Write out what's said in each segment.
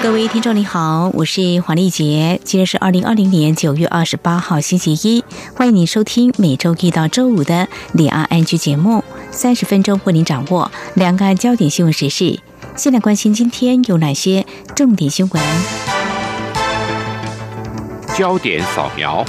各位听众，你好，我是黄丽杰。今天是二零二零年九月二十八号，星期一。欢迎您收听每周一到周五的《两岸安居》节目，三十分钟为您掌握两岸焦点新闻时事。先来关心今天有哪些重点新闻？焦点扫描。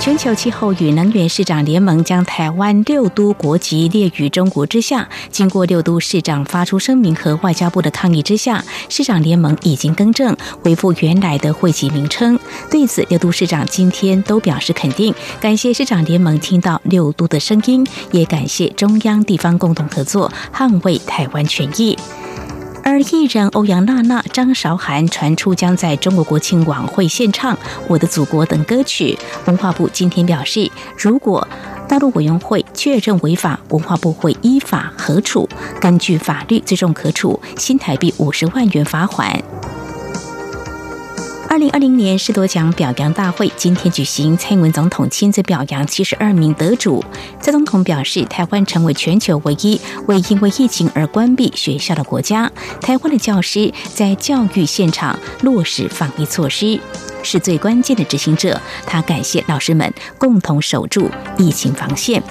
全球气候与能源市长联盟将台湾六都国籍列于中国之下。经过六都市长发出声明和外交部的抗议之下，市长联盟已经更正，恢复原来的会籍名称。对此，六都市长今天都表示肯定，感谢市长联盟听到六都的声音，也感谢中央地方共同合作，捍卫台湾权益。而艺人欧阳娜娜、张韶涵传出将在中国国庆晚会献唱《我的祖国》等歌曲。文化部今天表示，如果大陆委员会确认违法，文化部会依法核处，根据法律最终可处新台币五十万元罚款。二零二零年世多奖表扬大会今天举行，蔡英文总统亲自表扬七十二名得主。蔡总统表示，台湾成为全球唯一未因为疫情而关闭学校的国家。台湾的教师在教育现场落实防疫措施，是最关键的执行者。他感谢老师们共同守住疫情防线。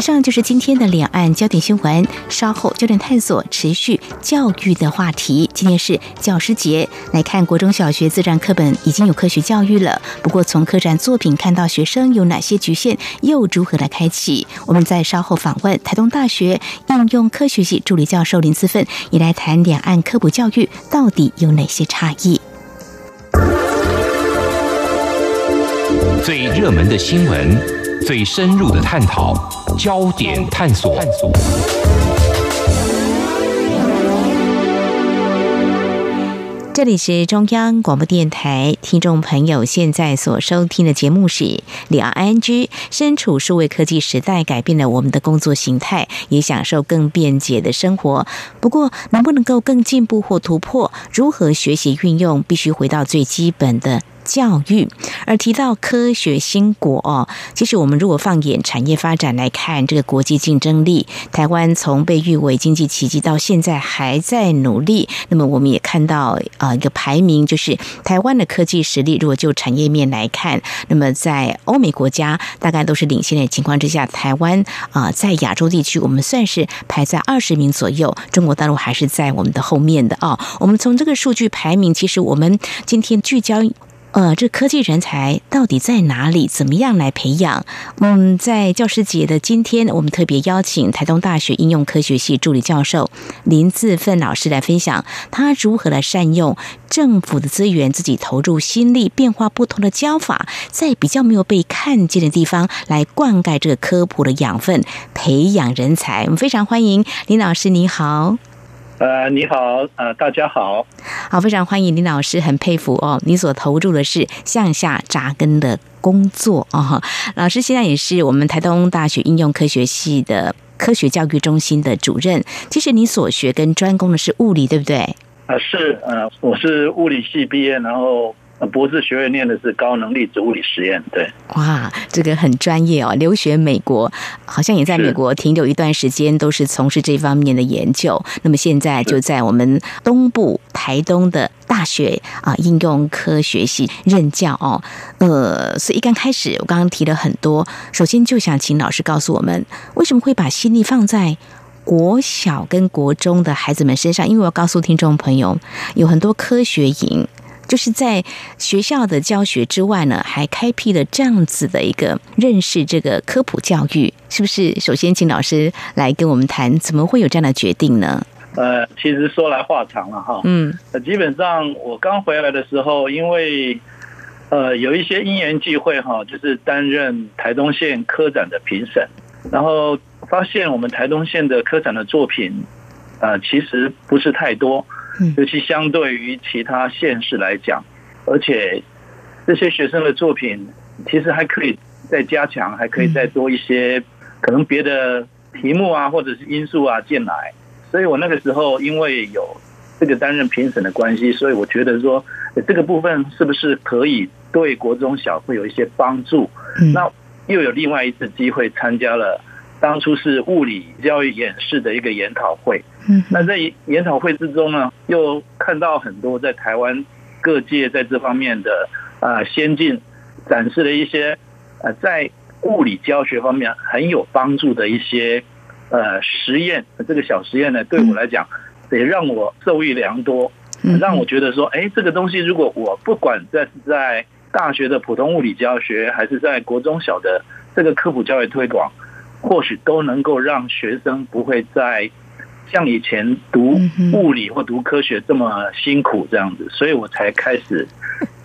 以上就是今天的两岸焦点新闻。稍后焦点探索持续教育的话题。今天是教师节，来看国中小学自然课本已经有科学教育了。不过从科展作品看到学生有哪些局限，又如何来开启？我们在稍后访问台东大学应用科学系助理教授林思奋，也来谈两岸科普教育到底有哪些差异。最热门的新闻。最深入的探讨，焦点探索。这里是中央广播电台，听众朋友现在所收听的节目是《两岸 ING》。身处数位科技时代，改变了我们的工作形态，也享受更便捷的生活。不过，能不能够更进步或突破？如何学习运用？必须回到最基本的。教育，而提到科学兴国哦，其实我们如果放眼产业发展来看，这个国际竞争力，台湾从被誉为经济奇迹到现在还在努力。那么我们也看到啊，一个排名就是台湾的科技实力，如果就产业面来看，那么在欧美国家大概都是领先的情况之下，台湾啊在亚洲地区我们算是排在二十名左右，中国大陆还是在我们的后面的哦。我们从这个数据排名，其实我们今天聚焦。呃，这科技人才到底在哪里？怎么样来培养？嗯，在教师节的今天，我们特别邀请台东大学应用科学系助理教授林自奋老师来分享，他如何来善用政府的资源，自己投入心力，变化不同的教法，在比较没有被看见的地方来灌溉这个科普的养分，培养人才。我们非常欢迎林老师，你好。呃，你好，呃，大家好，好，非常欢迎林老师，很佩服哦，你所投入的是向下扎根的工作哦。老师现在也是我们台东大学应用科学系的科学教育中心的主任。其实你所学跟专攻的是物理，对不对？呃，是，呃，我是物理系毕业，然后。博士学位念的是高能粒子物理实验，对。哇，这个很专业哦！留学美国，好像也在美国停留一段时间，都是从事这方面的研究。那么现在就在我们东部台东的大学啊，应用科学系任教哦。呃，所以一刚开始，我刚刚提了很多，首先就想请老师告诉我们，为什么会把心力放在国小跟国中的孩子们身上？因为我要告诉听众朋友，有很多科学营。就是在学校的教学之外呢，还开辟了这样子的一个认识这个科普教育，是不是？首先，请老师来跟我们谈，怎么会有这样的决定呢？呃，其实说来话长了哈。嗯，基本上我刚回来的时候，因为呃有一些因缘际会哈，就是担任台东县科展的评审，然后发现我们台东县的科展的作品，呃，其实不是太多。尤其相对于其他县市来讲，而且这些学生的作品其实还可以再加强，还可以再多一些可能别的题目啊，或者是因素啊进来。所以我那个时候因为有这个担任评审的关系，所以我觉得说这个部分是不是可以对国中小会有一些帮助？那又有另外一次机会参加了。当初是物理教育演示的一个研讨会，嗯，那在研讨会之中呢，又看到很多在台湾各界在这方面的啊先进展示了一些呃在物理教学方面很有帮助的一些呃实验，这个小实验呢，对我来讲也让我受益良多，让我觉得说，哎，这个东西如果我不管在在大学的普通物理教学，还是在国中小的这个科普教育推广。或许都能够让学生不会再像以前读物理或读科学这么辛苦这样子，所以我才开始。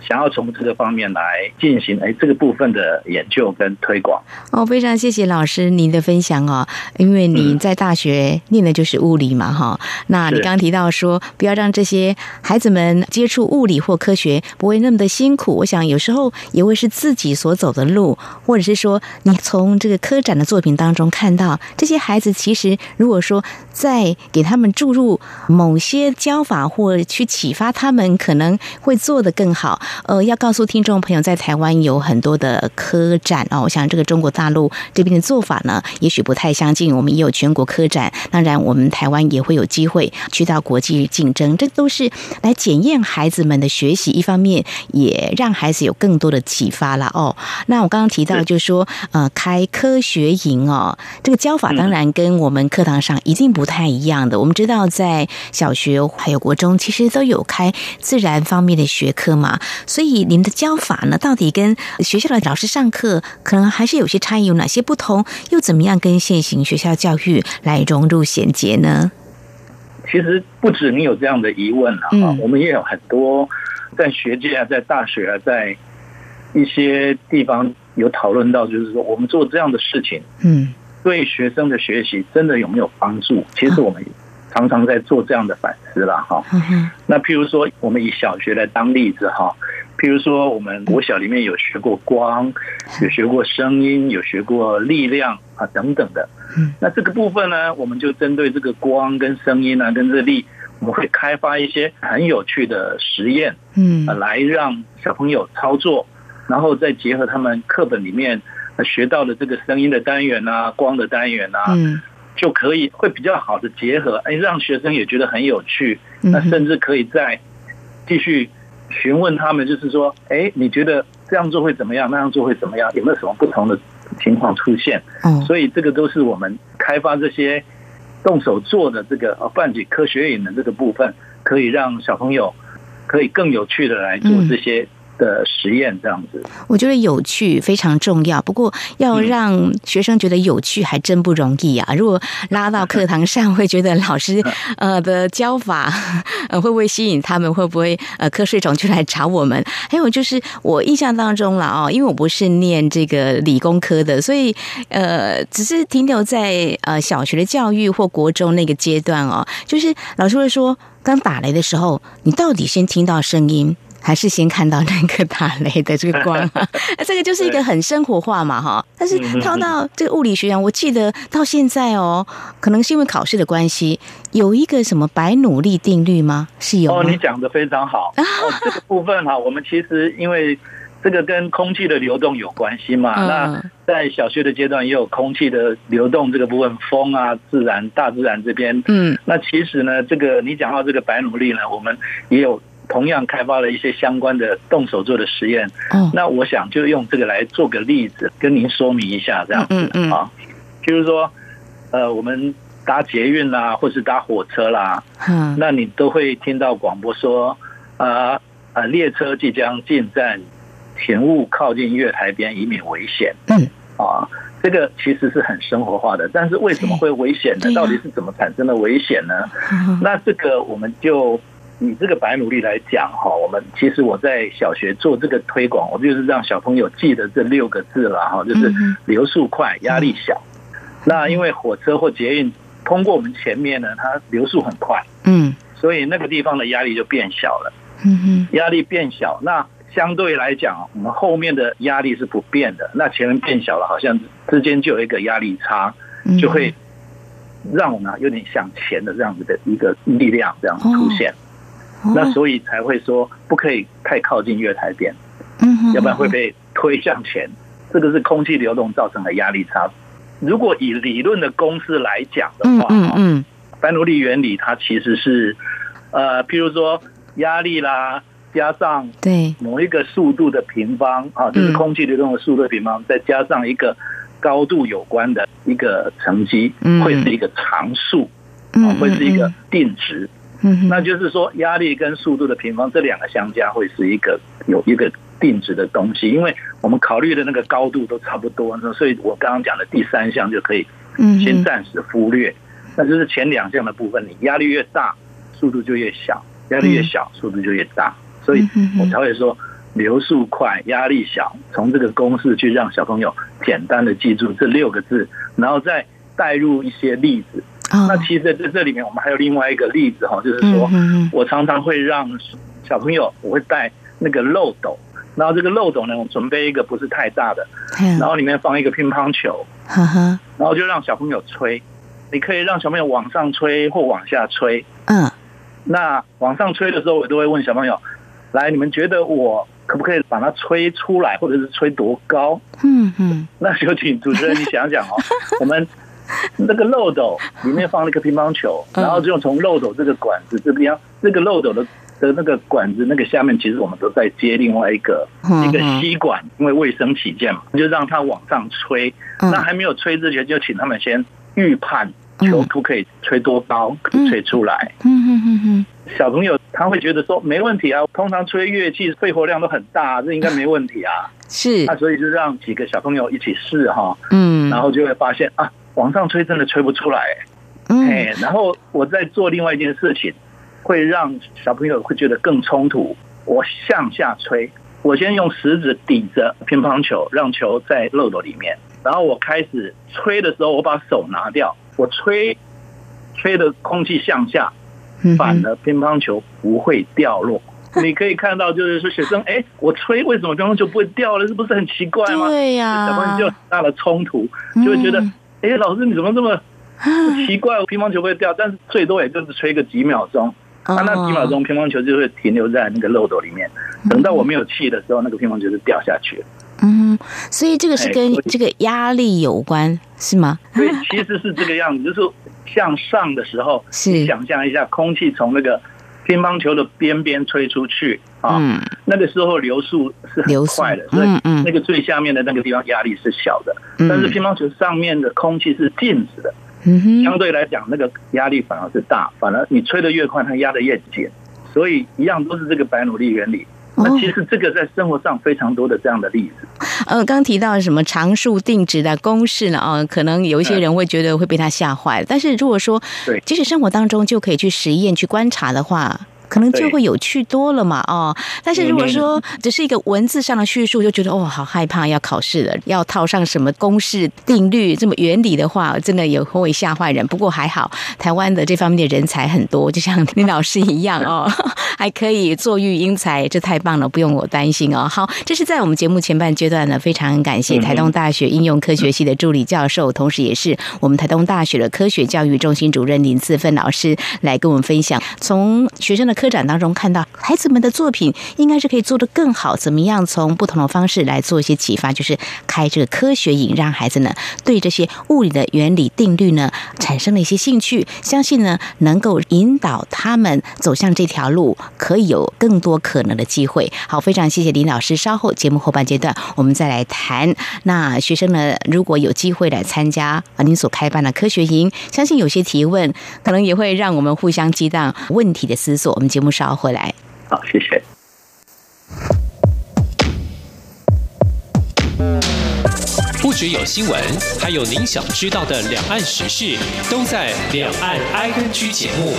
想要从这个方面来进行哎这个部分的研究跟推广。哦，非常谢谢老师您的分享哦，因为你在大学念的就是物理嘛哈，那你刚刚提到说不要让这些孩子们接触物理或科学不会那么的辛苦，我想有时候也会是自己所走的路，或者是说你从这个科展的作品当中看到这些孩子其实如果说在给他们注入某些教法或去启发他们，可能会做得更好。呃，要告诉听众朋友，在台湾有很多的科展哦。我想这个中国大陆这边的做法呢，也许不太相近。我们也有全国科展，当然我们台湾也会有机会去到国际竞争，这都是来检验孩子们的学习。一方面也让孩子有更多的启发了哦。那我刚刚提到就是说，呃，开科学营哦，这个教法当然跟我们课堂上一定不太一样的。我们知道在小学还有国中，其实都有开自然方面的学科嘛。所以，您的教法呢，到底跟学校的老师上课可能还是有些差异，有哪些不同？又怎么样跟现行学校教育来融入衔接呢？其实不止你有这样的疑问啊，我们也有很多在学界啊，在大学啊，在一些地方有讨论到，就是说我们做这样的事情，嗯，对学生的学习真的有没有帮助？其实我们。常常在做这样的反思了哈，那譬如说，我们以小学来当例子哈，譬如说，我们国小里面有学过光，有学过声音，有学过力量啊等等的。那这个部分呢，我们就针对这个光跟声音啊，跟这力，我们会开发一些很有趣的实验，嗯，来让小朋友操作，然后再结合他们课本里面学到的这个声音的单元啊，光的单元啊。嗯就可以会比较好的结合，哎，让学生也觉得很有趣。那甚至可以再继续询问他们，就是说，哎，你觉得这样做会怎么样？那样做会怎么样？有没有什么不同的情况出现？嗯，所以这个都是我们开发这些动手做的这个呃半解科学影的这个部分，可以让小朋友可以更有趣的来做这些。的实验这样子，我觉得有趣非常重要。不过要让学生觉得有趣还真不容易啊！如果拉到课堂上，会觉得老师 呃的教法 呃会不会吸引他们？会不会呃瞌睡虫就来找我们？还有就是我印象当中了哦，因为我不是念这个理工科的，所以呃只是停留在呃小学的教育或国中那个阶段哦。就是老师会说，刚打雷的时候，你到底先听到声音？还是先看到那个打雷的这个光，这个就是一个很生活化嘛，哈。但是套到这个物理学上，我记得到现在哦，可能是因为考试的关系，有一个什么白努力定律吗？是有哦，你讲的非常好。哦，这个部分哈，我们其实因为这个跟空气的流动有关系嘛。那在小学的阶段也有空气的流动这个部分，风啊，自然大自然这边，嗯，那其实呢，这个你讲到这个白努力呢，我们也有。同样开发了一些相关的动手做的实验，那我想就用这个来做个例子，跟您说明一下这样子啊。就是说，呃，我们搭捷运啦，或是搭火车啦，那你都会听到广播说，啊啊，列车即将进站，请勿靠近月台边，以免危险。嗯，啊，这个其实是很生活化的，但是为什么会危险呢？到底是怎么产生的危险呢？那这个我们就。以这个白努力来讲哈，我们其实我在小学做这个推广，我就是让小朋友记得这六个字了哈，就是流速快、压力小。那因为火车或捷运通过我们前面呢，它流速很快，嗯，所以那个地方的压力就变小了。嗯嗯，压力变小，那相对来讲，我们后面的压力是不变的。那前面变小了，好像之间就有一个压力差，就会让我们有点向前的这样子的一个力量这样出现。那所以才会说不可以太靠近月台边，嗯，要不然会被推向前。这个是空气流动造成的压力差。如果以理论的公式来讲的话，嗯嗯，班努利原理它其实是，呃，譬如说压力啦，加上对某一个速度的平方啊，就是空气流动的速度平方，再加上一个高度有关的一个乘积，会是一个常数，啊，会是一个定值。嗯，那就是说压力跟速度的平方这两个相加会是一个有一个定值的东西，因为我们考虑的那个高度都差不多，所以我刚刚讲的第三项就可以先暂时忽略。那就是前两项的部分，你压力越大，速度就越小；压力越小，速度就越大。所以我才会说流速快，压力小。从这个公式去让小朋友简单的记住这六个字，然后再带入一些例子。那其实在这里面，我们还有另外一个例子哈，就是说我常常会让小朋友，我会带那个漏斗，然后这个漏斗呢，我准备一个不是太大的，然后里面放一个乒乓球，然后就让小朋友吹，你可以让小朋友往上吹或往下吹，嗯，那往上吹的时候，我都会问小朋友，来，你们觉得我可不可以把它吹出来，或者是吹多高？嗯嗯，那就请主持人你想想哦，我们。那个漏斗里面放了一个乒乓球，然后就从漏斗这个管子这边，这个漏斗的的那个管子那个下面，其实我们都在接另外一个一个吸管，因为卫生起见嘛，就让它往上吹。那还没有吹之前，就请他们先预判球不可以吹多高，可以吹出来。嗯嗯嗯嗯。小朋友他会觉得说没问题啊，通常吹乐器肺活量都很大，这应该没问题啊。是。那所以就让几个小朋友一起试哈。嗯。然后就会发现啊。往上吹真的吹不出来，哎，然后我在做另外一件事情，会让小朋友会觉得更冲突。我向下吹，我先用食指抵着乒乓球，让球在漏斗里面，然后我开始吹的时候，我把手拿掉，我吹吹的空气向下，反而乒乓球不会掉落。你可以看到，就是说学生，哎，我吹为什么乒乓球不会掉了？这不是很奇怪吗？对呀，小朋友就很大的冲突，就会觉得。哎，老师，你怎么这么奇怪？乒乓球会掉，但是最多也就是吹个几秒钟，啊那几秒钟乒乓球就会停留在那个漏斗里面。等到我没有气的时候，那个乒乓球就掉下去了。嗯，所以这个是跟这个压力有关，是吗？对，其实是这个样子，就是向上的时候，是想象一下空气从那个。乒乓球的边边吹出去啊，那个时候流速是很快的，所以那个最下面的那个地方压力是小的。但是乒乓球上面的空气是静止的，相对来讲那个压力反而是大，反而你吹得越快，它压得越紧。所以一样都是这个白努力原理。那其实这个在生活上非常多的这样的例子。呃，刚提到什么常数定值的公式呢？啊，可能有一些人会觉得会被他吓坏但是如果说，对，即使生活当中就可以去实验、去观察的话。可能就会有趣多了嘛，哦，但是如果说只是一个文字上的叙述，就觉得哦，好害怕要考试了，要套上什么公式、定律这么原理的话，真的也会吓坏人。不过还好，台湾的这方面的人才很多，就像林老师一样哦，还可以做育英才，这太棒了，不用我担心哦。好，这是在我们节目前半阶段呢，非常感谢台东大学应用科学系的助理教授，同时也是我们台东大学的科学教育中心主任林自芬老师来跟我们分享，从学生的。科展当中看到孩子们的作品，应该是可以做得更好。怎么样从不同的方式来做一些启发？就是开这个科学营，让孩子呢对这些物理的原理定律呢产生了一些兴趣。相信呢能够引导他们走向这条路，可以有更多可能的机会。好，非常谢谢林老师。稍后节目后半阶段，我们再来谈。那学生呢，如果有机会来参加啊您所开办的科学营，相信有些提问可能也会让我们互相激荡问题的思索。节目稍后回来。好，谢谢。不只有新闻，还有您想知道的两岸时事，都在《两岸 I N G》节目。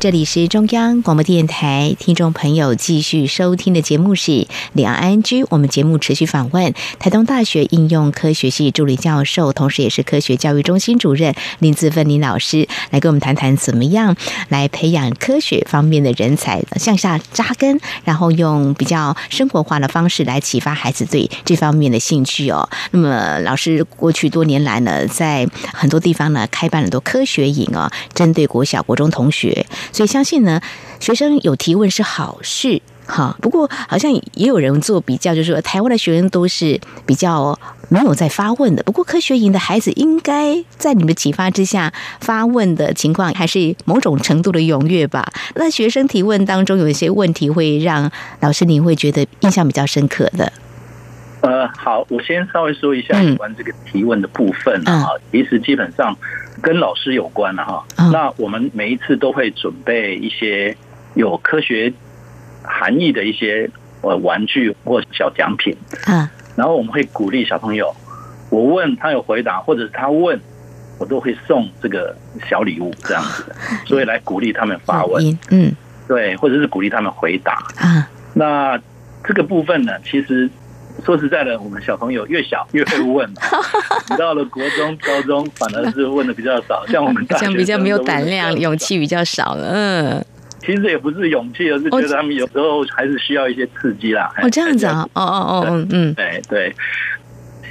这里是中央广播电台，听众朋友继续收听的节目是两岸安居。我们节目持续访问台东大学应用科学系助理教授，同时也是科学教育中心主任林自芬林老师，来跟我们谈谈怎么样来培养科学方面的人才，向下扎根，然后用比较生活化的方式来启发孩子对这方面的兴趣哦。那么，老师过去多年来呢，在很多地方呢开办很多科学营哦，针对国小、国中同学。所以相信呢，学生有提问是好事，哈。不过好像也有人做比较，就是说台湾的学生都是比较没有在发问的。不过科学营的孩子应该在你们启发之下发问的情况，还是某种程度的踊跃吧？那学生提问当中有一些问题会让老师您会觉得印象比较深刻的。呃，好，我先稍微说一下有关这个提问的部分啊。其实基本上。跟老师有关了哈，那我们每一次都会准备一些有科学含义的一些呃玩具或小奖品，嗯，然后我们会鼓励小朋友，我问他有回答，或者是他问我都会送这个小礼物这样子，所以来鼓励他们发问，嗯，对，或者是鼓励他们回答，啊，那这个部分呢，其实。说实在的，我们小朋友越小越会问，到了国中、高中反而是问的比较少。像我们大学比较没有胆量，勇气比较少了。嗯，其实也不是勇气，而是觉得他们有时候还是需要一些刺激啦。哦，这样子啊，哦哦哦，嗯，对对。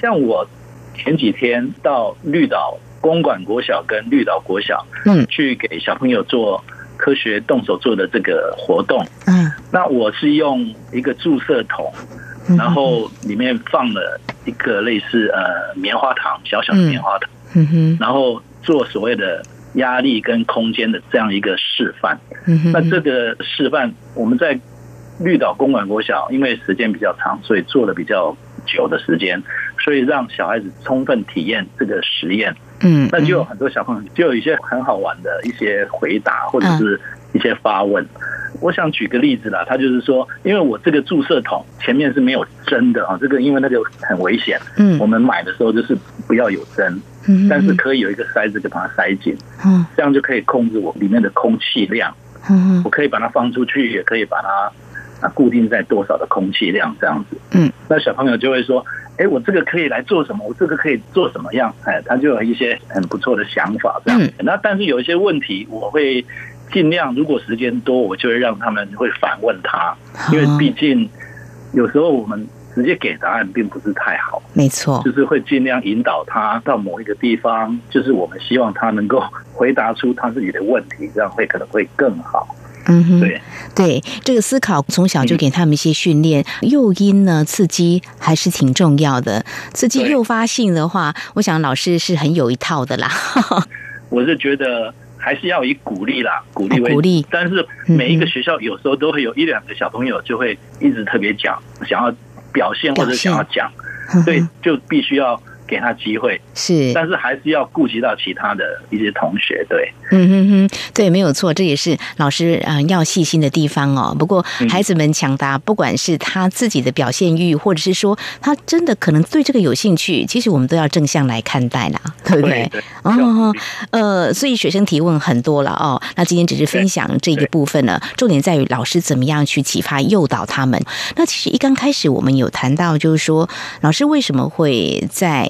像我前几天到绿岛公馆国小跟绿岛国小，嗯，去给小朋友做科学动手做的这个活动。嗯，那我是用一个注射筒。然后里面放了一个类似呃棉花糖，小小的棉花糖，嗯哼，然后做所谓的压力跟空间的这样一个示范。那这个示范我们在绿岛公馆国小，因为时间比较长，所以做了比较久的时间，所以让小孩子充分体验这个实验。嗯，那就有很多小朋友就有一些很好玩的一些回答，或者是一些发问。我想举个例子啦，他就是说，因为我这个注射筒前面是没有针的啊，这个因为那个很危险，嗯，我们买的时候就是不要有针，嗯，但是可以有一个塞子，就把它塞紧，嗯，这样就可以控制我里面的空气量，嗯，我可以把它放出去，也可以把它啊固定在多少的空气量这样子，嗯，那小朋友就会说，哎，我这个可以来做什么？我这个可以做什么样？哎，他就有一些很不错的想法这样，那但是有一些问题我会。尽量，如果时间多，我就会让他们会反问他，因为毕竟有时候我们直接给答案并不是太好。没错，就是会尽量引导他到某一个地方，就是我们希望他能够回答出他自己的问题，这样会可能会更好。嗯哼，对对，这个思考从小就给他们一些训练，诱因呢，刺激还是挺重要的。刺激诱发性的话，我想老师是很有一套的啦。我是觉得。还是要以鼓励啦，鼓励为鼓励。但是每一个学校有时候都会有一两个小朋友就会一直特别讲，想要表现或者想要讲，所以就必须要。给他机会是，但是还是要顾及到其他的一些同学，对，嗯哼哼，对，没有错，这也是老师啊要细心的地方哦。不过孩子们强大，不管是他自己的表现欲，或者是说他真的可能对这个有兴趣，其实我们都要正向来看待啦，对不对？哦，呃，所以学生提问很多了哦。那今天只是分享这个部分呢，重点在于老师怎么样去启发诱导他们。那其实一刚开始我们有谈到，就是说老师为什么会在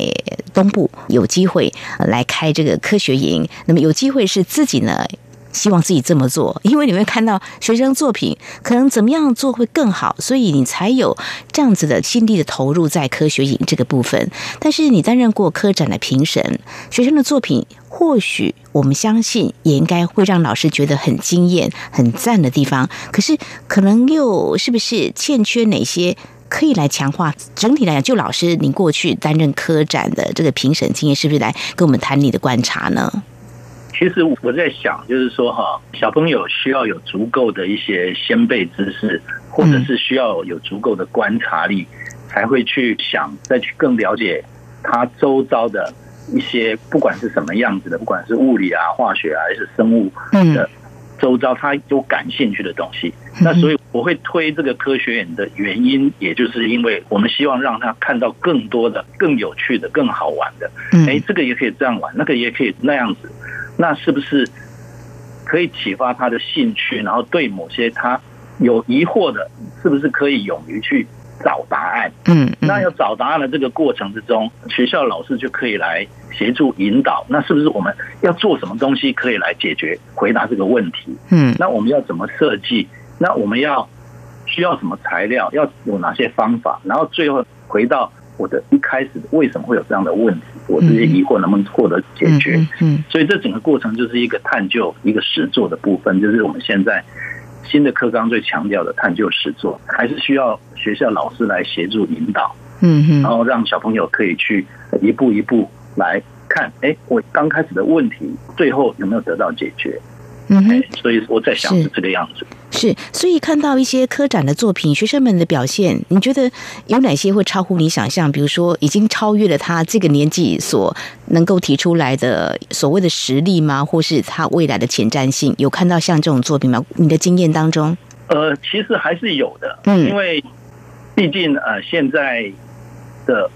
东部有机会来开这个科学营，那么有机会是自己呢，希望自己这么做，因为你会看到学生作品可能怎么样做会更好，所以你才有这样子的心力的投入在科学营这个部分。但是你担任过科展的评审，学生的作品或许我们相信也应该会让老师觉得很惊艳、很赞的地方，可是可能又是不是欠缺哪些？可以来强化整体来讲，就老师您过去担任科展的这个评审经验，是不是来跟我们谈你的观察呢？其实我在想，就是说哈，小朋友需要有足够的一些先辈知识，或者是需要有足够的观察力，才会去想再去更了解他周遭的一些，不管是什么样子的，不管是物理啊、化学啊，还是生物的。周遭他有感兴趣的东西，那所以我会推这个科学院的原因，也就是因为我们希望让他看到更多的、更有趣的、更好玩的。哎，这个也可以这样玩，那个也可以那样子。那是不是可以启发他的兴趣，然后对某些他有疑惑的，是不是可以勇于去找答案？嗯，那要找答案的这个过程之中，学校老师就可以来协助引导。那是不是我们要做什么东西可以来解决回答这个问题？嗯，那我们要怎么设计？那我们要需要什么材料？要有哪些方法？然后最后回到我的一开始为什么会有这样的问题？我这些疑惑能不能获得解决？嗯，所以这整个过程就是一个探究、一个实做的部分，就是我们现在新的课纲最强调的探究实作，还是需要学校老师来协助引导，嗯然后让小朋友可以去一步一步来看，哎，我刚开始的问题最后有没有得到解决？嗯哼，所以我在想是这个样子。是，所以看到一些科展的作品，学生们的表现，你觉得有哪些会超乎你想象？比如说，已经超越了他这个年纪所能够提出来的所谓的实力吗？或是他未来的前瞻性？有看到像这种作品吗？你的经验当中？呃，其实还是有的，嗯，因为毕竟呃现在的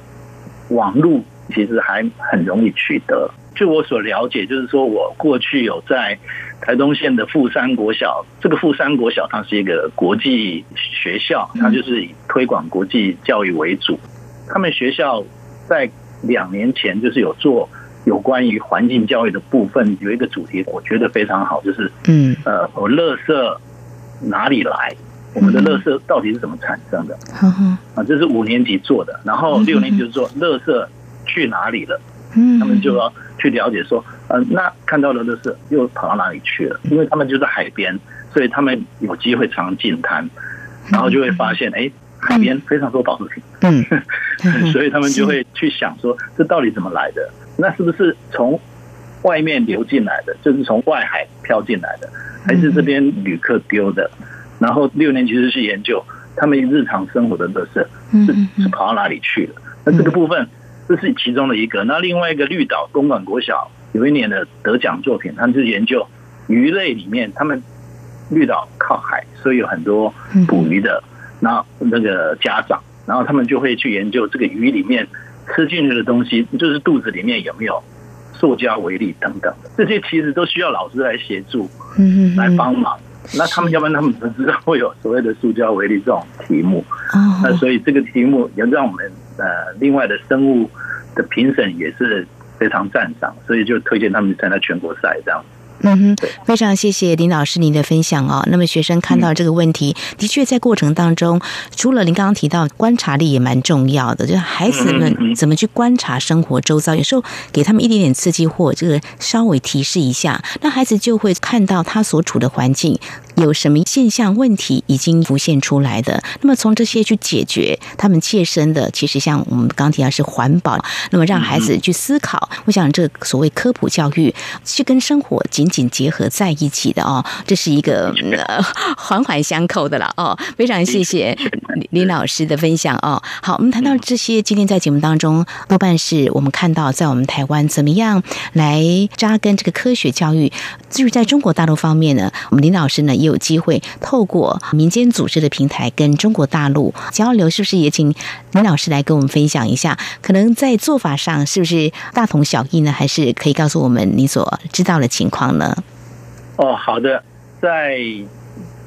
网络其实还很容易取得。据我所了解，就是说我过去有在台东县的富山国小，这个富山国小它是一个国际学校，它就是以推广国际教育为主。他们学校在两年前就是有做有关于环境教育的部分，有一个主题，我觉得非常好，就是嗯呃，我垃圾哪里来？我们的垃圾到底是怎么产生的？啊，这是五年级做的，然后六年级就是说垃圾去哪里了？嗯，他们就要去了解说，呃，那看到的垃圾又跑到哪里去了？因为他们就在海边，所以他们有机会常进滩，然后就会发现，哎，海边非常多保护瓶，嗯，所以他们就会去想说，这到底怎么来的？那是不是从外面流进来的，就是从外海飘进来的，还是这边旅客丢的？然后六年级就去研究他们日常生活的垃圾是是跑到哪里去了？那这个部分这是其中的一个。那另外一个绿岛公馆国小有一年的得奖作品，他们是研究鱼类里面，他们绿岛靠海，所以有很多捕鱼的，那那个家长，然后他们就会去研究这个鱼里面吃进去的东西，就是肚子里面有没有塑胶微粒等等的，这些其实都需要老师来协助，嗯来帮忙。那他们要不然他们不知道会有所谓的塑胶为例这种题目，哦，那所以这个题目也让我们呃另外的生物的评审也是非常赞赏，所以就推荐他们参加全国赛这样。嗯哼，非常谢谢林老师您的分享哦。那么学生看到这个问题，的确在过程当中，除了您刚刚提到观察力也蛮重要的，就是孩子们怎么去观察生活周遭，有时候给他们一点点刺激或这个稍微提示一下，那孩子就会看到他所处的环境有什么现象问题已经浮现出来的。那么从这些去解决他们切身的，其实像我们刚提到是环保，那么让孩子去思考，我想这所谓科普教育是跟生活紧紧结合在一起的哦，这是一个、呃、环环相扣的了哦。非常谢谢林老师的分享哦。好，我们谈到这些，今天在节目当中多半是我们看到在我们台湾怎么样来扎根这个科学教育。至于在中国大陆方面呢，我们林老师呢也有机会透过民间组织的平台跟中国大陆交流，是不是也请林老师来跟我们分享一下？可能在做法上是不是大同小异呢？还是可以告诉我们你所知道的情况呢？哦，好的，在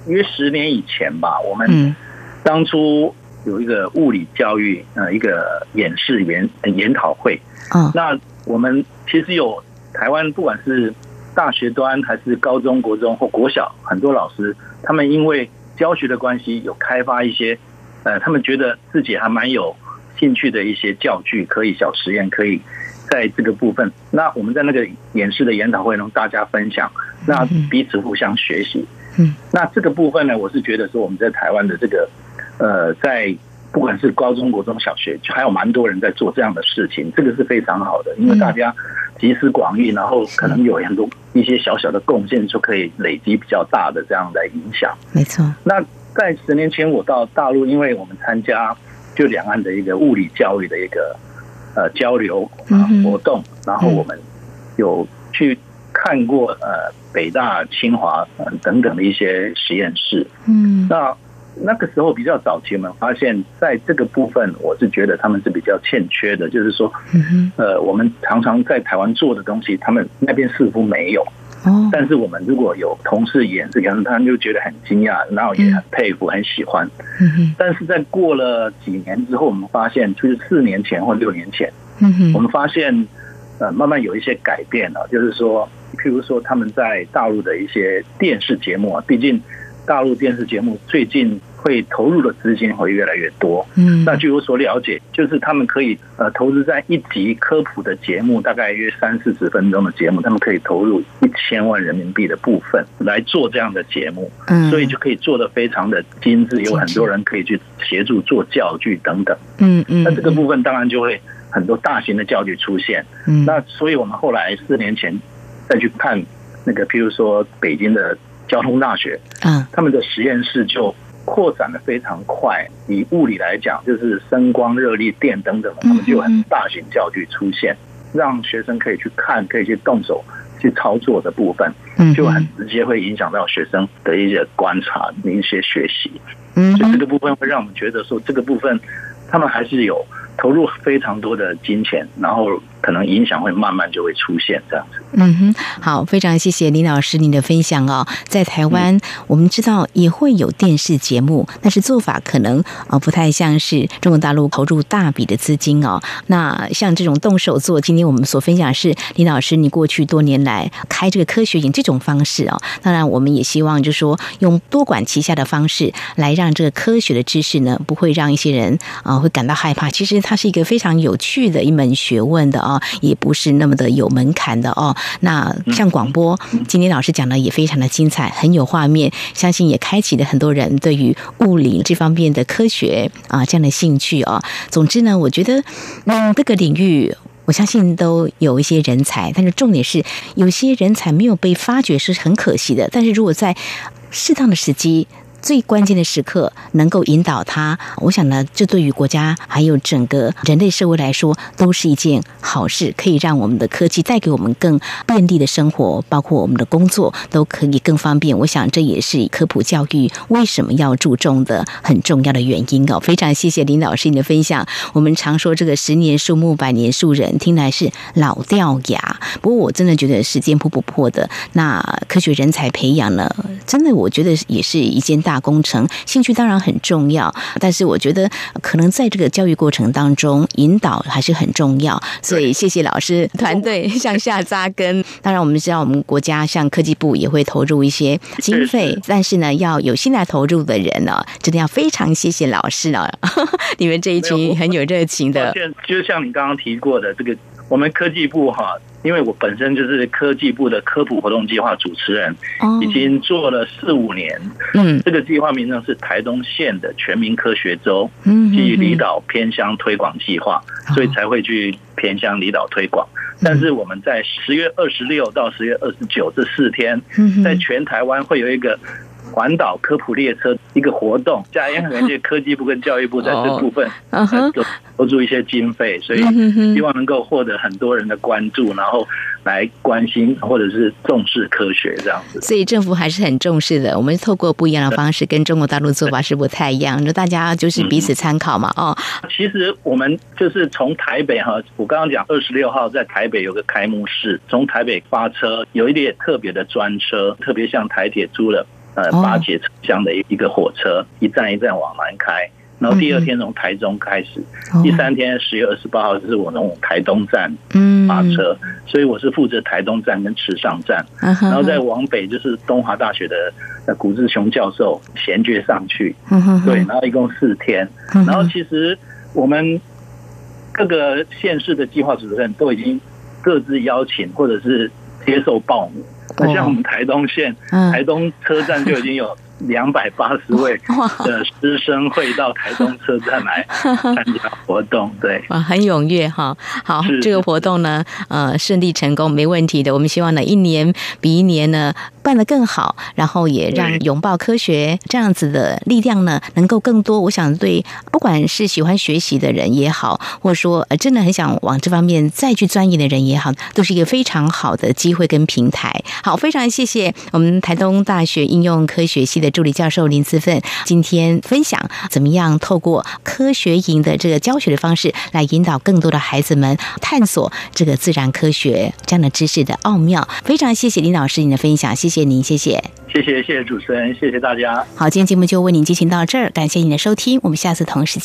约十年以前吧，我们嗯当初有一个物理教育呃一个演示研研讨会，嗯那我们其实有台湾不管是大学端还是高中国中或国小，很多老师他们因为教学的关系，有开发一些呃，他们觉得自己还蛮有兴趣的一些教具，可以小实验，可以在这个部分。那我们在那个演示的研讨会中，大家分享，那彼此互相学习。嗯，那这个部分呢，我是觉得说我们在台湾的这个呃，在不管是高中国中小学，还有蛮多人在做这样的事情，这个是非常好的，因为大家集思广益，然后可能有很多一些小小的贡献，就可以累积比较大的这样的影响。没错，那在十年前我到大陆，因为我们参加就两岸的一个物理教育的一个呃交流啊活动，然后我们有去看过呃北大、清华呃等等的一些实验室。嗯，那那个时候比较早期，我们发现在这个部分，我是觉得他们是比较欠缺的，就是说，嗯呃，我们常常在台湾做的东西，他们那边似乎没有。哦，但是我们如果有同事演这个，他们就觉得很惊讶，然后也很佩服，很喜欢。但是在过了几年之后，我们发现，就是四年前或六年前，嗯哼，我们发现，呃，慢慢有一些改变了，就是说，譬如说他们在大陆的一些电视节目啊，毕竟大陆电视节目最近。会投入的资金会越来越多，嗯，那据我所了解，就是他们可以呃投资在一集科普的节目，大概约三四十分钟的节目，他们可以投入一千万人民币的部分来做这样的节目，嗯，所以就可以做的非常的精致，有很多人可以去协助做教具等等，嗯嗯，那这个部分当然就会很多大型的教具出现，嗯，那所以我们后来四年前再去看那个，譬如说北京的交通大学，嗯，他们的实验室就。扩展的非常快，以物理来讲，就是声光热力电等等，他们就有很大型教具出现，让学生可以去看，可以去动手去操作的部分，就很直接会影响到学生的一些观察、一些学习。嗯，所以这个部分会让我们觉得说，这个部分他们还是有投入非常多的金钱，然后。可能影响会慢慢就会出现这样子。嗯哼，好，非常谢谢林老师您的分享哦。在台湾，我们知道也会有电视节目，但是做法可能啊不太像是中国大陆投入大笔的资金哦。那像这种动手做，今天我们所分享是林老师你过去多年来开这个科学营这种方式哦。当然，我们也希望就是说用多管齐下的方式来让这个科学的知识呢，不会让一些人啊会感到害怕。其实它是一个非常有趣的一门学问的哦啊。也不是那么的有门槛的哦。那像广播，今天老师讲的也非常的精彩，很有画面，相信也开启了很多人对于物理这方面的科学啊这样的兴趣哦。总之呢，我觉得嗯，这个领域我相信都有一些人才，但是重点是有些人才没有被发掘是很可惜的。但是如果在适当的时机。最关键的时刻能够引导他，我想呢，这对于国家还有整个人类社会来说都是一件好事，可以让我们的科技带给我们更便利的生活，包括我们的工作都可以更方便。我想这也是科普教育为什么要注重的很重要的原因哦。非常谢谢林老师你的分享。我们常说这个十年树木，百年树人，听来是老掉牙，不过我真的觉得时间扑不破的。那科学人才培养呢，真的我觉得也是一件大。工程兴趣当然很重要，但是我觉得可能在这个教育过程当中，引导还是很重要。所以谢谢老师团队向下扎根。当然，我们知道我们国家像科技部也会投入一些经费，但是呢，要有心来投入的人呢，真的要非常谢谢老师了。你们这一群很有热情的，就像你刚刚提过的这个，我们科技部哈。因为我本身就是科技部的科普活动计划主持人，已经做了四五年。嗯，这个计划名称是台东县的全民科学周，及离岛偏乡推广计划，所以才会去偏乡离岛推广。但是我们在十月二十六到十月二十九这四天，在全台湾会有一个。环岛科普列车一个活动，加也很感谢科技部跟教育部在这部分都投注一些经费，所以希望能够获得很多人的关注，然后来关心或者是重视科学这样子。所以政府还是很重视的。我们透过不一样的方式，跟中国大陆做法是不太一样，那大家就是彼此参考嘛。哦，其实我们就是从台北哈，我刚刚讲二十六号在台北有个开幕式，从台北发车，有一列特别的专车，特别像台铁租了。呃，八节车厢的一一个火车，一站一站往南开。然后第二天从台中开始，第三天十月二十八号就是我从台东站发车，所以我是负责台东站跟池上站。然后再往北就是东华大学的古志雄教授衔接上去。对，然后一共四天。然后其实我们各个县市的计划主任都已经各自邀请或者是接受报名。那像我们台东县，台东车站就已经有。两百八十位 的师生会到台东车站来 参加活动，对，啊，很踊跃哈。好，这个活动呢，呃，顺利成功，没问题的。我们希望呢，一年比一年呢办得更好，然后也让拥抱科学这样子的力量呢，能够更多。我想，对不管是喜欢学习的人也好，或者说呃真的很想往这方面再去钻研的人也好，都是一个非常好的机会跟平台。好，非常谢谢我们台东大学应用科学系。的助理教授林思奋今天分享怎么样透过科学营的这个教学的方式来引导更多的孩子们探索这个自然科学这样的知识的奥妙。非常谢谢林老师您的分享，谢谢您，谢谢，谢谢谢谢主持人，谢谢大家。好，今天节目就为您进行到这儿，感谢您的收听，我们下次同时。